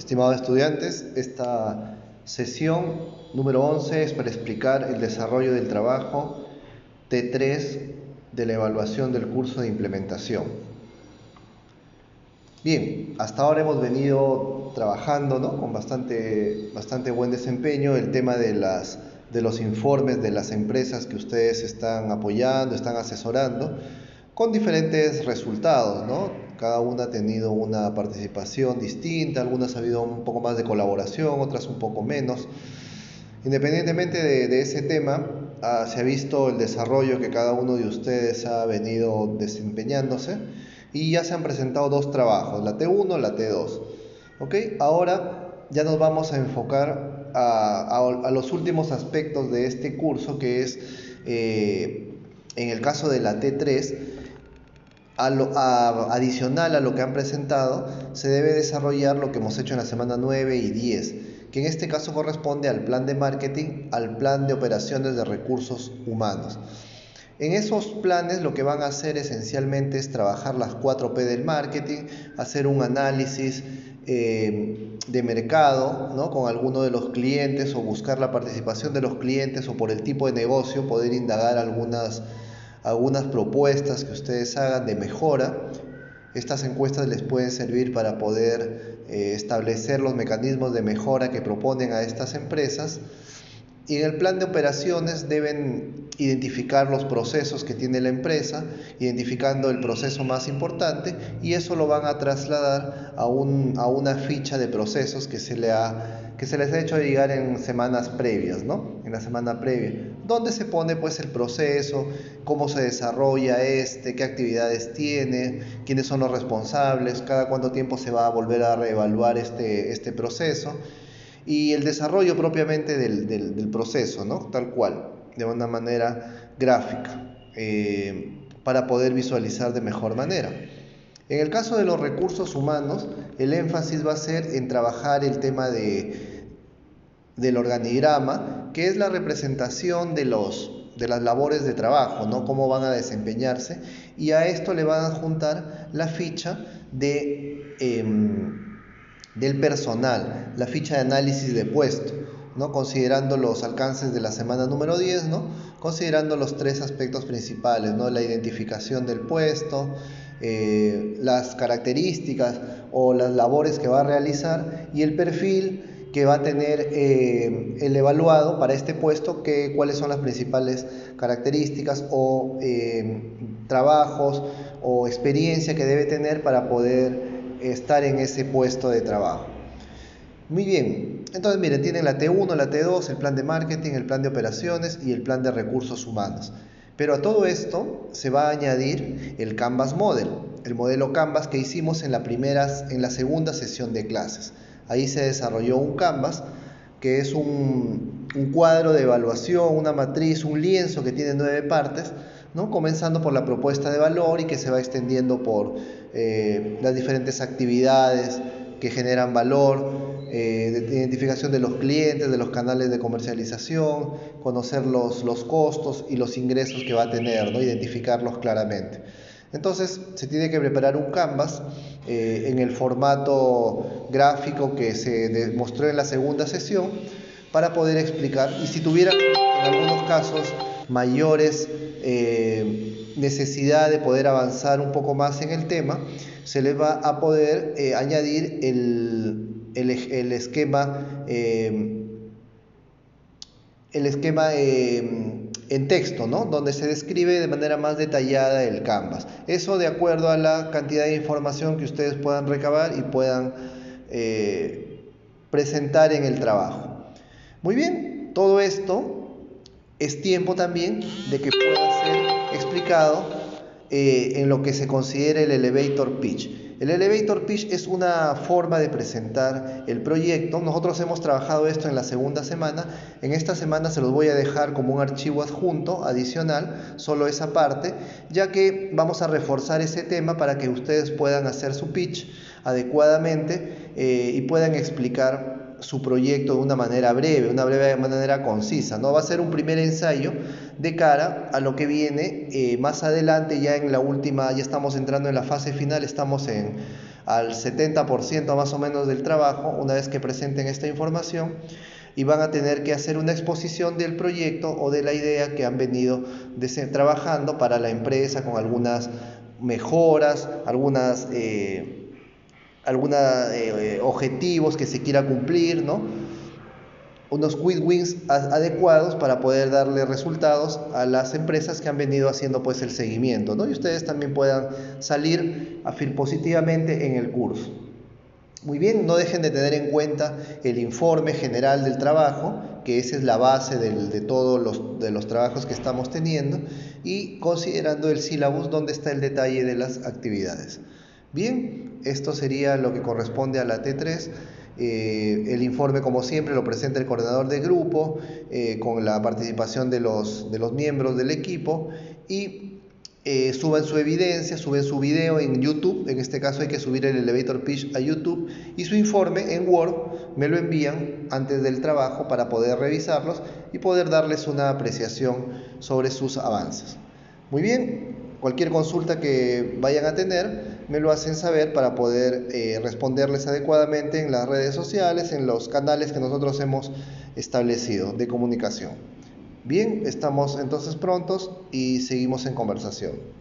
Estimados estudiantes, esta sesión número 11 es para explicar el desarrollo del trabajo T3 de la evaluación del curso de implementación. Bien, hasta ahora hemos venido trabajando con bastante, bastante buen desempeño el tema de, las, de los informes de las empresas que ustedes están apoyando, están asesorando, con diferentes resultados, ¿no? cada una ha tenido una participación distinta, algunas ha habido un poco más de colaboración, otras un poco menos. Independientemente de, ese tema, ah, se ha visto el desarrollo que cada uno de ustedes ha venido desempeñándose y ya se han presentado dos trabajos, la T1, la T2. ¿Ok? Ahora ya nos vamos a enfocar a, los últimos aspectos de este curso, que es, eh, en el caso de la T3, adicional a lo que han presentado, se debe desarrollar lo que hemos hecho en la semana 9 y 10, que en este caso corresponde al plan de marketing, al plan de operaciones de recursos humanos. En esos planes lo que van a hacer esencialmente es trabajar las 4P del marketing, hacer un análisis eh, de mercado ¿no? con alguno de los clientes o buscar la participación de los clientes o por el tipo de negocio poder indagar algunas algunas propuestas que ustedes hagan de mejora. Estas encuestas les pueden servir para poder eh, establecer los mecanismos de mejora que proponen a estas empresas. Y en el plan de operaciones deben identificar los procesos que tiene la empresa, identificando el proceso más importante y eso lo van a trasladar a, un, a una ficha de procesos que se, le ha, que se les ha hecho llegar en semanas previas, ¿no? En la semana previa, donde se pone pues el proceso, cómo se desarrolla este, qué actividades tiene, quiénes son los responsables, cada cuánto tiempo se va a volver a reevaluar este, este proceso y el desarrollo propiamente del, del proceso, ¿no? Tal cual de una manera gráfica eh, para poder visualizar de mejor manera. En el caso de los recursos humanos, el énfasis va a ser en trabajar el tema de, del organigrama, que es la representación de, los, de las labores de trabajo, ¿no? cómo van a desempeñarse, y a esto le van a juntar la ficha de, em, del personal, la ficha de análisis de puesto. ¿no? considerando los alcances de la semana número 10, ¿no? considerando los tres aspectos principales, ¿no? la identificación del puesto, eh, las características o las labores que va a realizar y el perfil que va a tener eh, el evaluado para este puesto, que, cuáles son las principales características o eh, trabajos o experiencia que debe tener para poder estar en ese puesto de trabajo. Muy bien, entonces miren, tienen la T1, la T2, el plan de marketing, el plan de operaciones y el plan de recursos humanos. Pero a todo esto se va a añadir el Canvas Model, el modelo Canvas que hicimos en la, primera, en la segunda sesión de clases. Ahí se desarrolló un Canvas que es un, cuadro de evaluación, una matriz, un lienzo que tiene nueve partes, ¿no? comenzando por la propuesta de valor y que se va extendiendo por eh, las diferentes actividades que generan valor, eh, de identificación de los clientes, de los canales de comercialización, conocer los, los costos y los ingresos que va a tener, ¿no? identificarlos claramente. Entonces se tiene que preparar un canvas eh, en el formato gráfico que se demostró en la segunda sesión para poder explicar. Y si tuvieran en algunos casos mayores eh, necesidad de poder avanzar un poco más en el tema, se les va a poder añadir el, el, esquema, em, el esquema em, en texto, ¿no? donde se describe de manera más detallada el canvas. Eso de acuerdo a la cantidad de información que ustedes puedan recabar y puedan eh, presentar en el trabajo. Muy bien, todo esto es tiempo también de que pueda ser explicado eh, en lo que se considera el elevator pitch. El elevator pitch es una forma de presentar el proyecto. Nosotros hemos trabajado esto en la segunda semana. En esta semana se los voy a dejar como un archivo adjunto adicional, solo esa parte, ya que vamos a reforzar ese tema para que ustedes puedan hacer su pitch adecuadamente eh, y puedan explicar su proyecto de una manera breve, una breve manera concisa. ¿no? Va a ser un primer ensayo de cara a lo que viene eh, más adelante, ya en la última, ya estamos entrando en la fase final, estamos en al 70% más o menos del trabajo una vez que presenten esta información y van a tener que hacer una exposición del proyecto o de la idea que han venido trabajando para la empresa con algunas mejoras, algunas, eh, algunos eh, objetivos que se quiera cumplir, ¿no? unos quick wins adecuados para poder darle resultados a las empresas que han venido haciendo pues el seguimiento. Y ustedes también puedan salir a positivamente en el curso. Muy bien, no dejen de tener en cuenta el informe general del trabajo, que esa es la base de todos los, de los trabajos que estamos teniendo, y considerando el sílabus donde está el detalle de las actividades. Bien, esto sería lo que corresponde a la T3. Eh, el informe, como siempre, lo presenta el coordinador de grupo eh, con la participación de los, miembros del equipo y eh, suben su evidencia, suben su video en YouTube, en este caso hay que subir el elevator pitch a YouTube y su informe en Word me lo envían antes del trabajo para poder revisarlos y poder darles una apreciación sobre sus avances. Muy bien, cualquier consulta que vayan a tener me lo hacen saber para poder eh, responderles adecuadamente en las redes sociales, en los canales que nosotros hemos establecido de comunicación. Bien, estamos entonces prontos y seguimos en conversación.